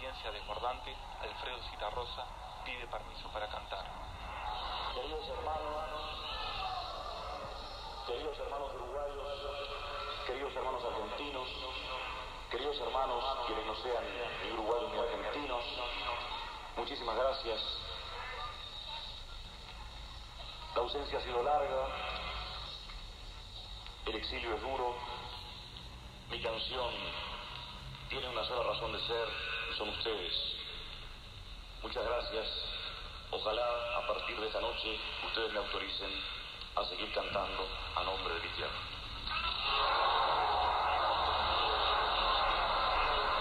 audiencia desbordante, Alfredo Citarrosa pide permiso para cantar. Queridos hermanos, queridos hermanos uruguayos, queridos hermanos argentinos, queridos hermanos quienes no sean ni uruguayos ni argentinos, muchísimas gracias. La ausencia ha sido larga, el exilio es duro, mi canción sola razón de ser son ustedes. Muchas gracias. Ojalá a partir de esta noche ustedes me autoricen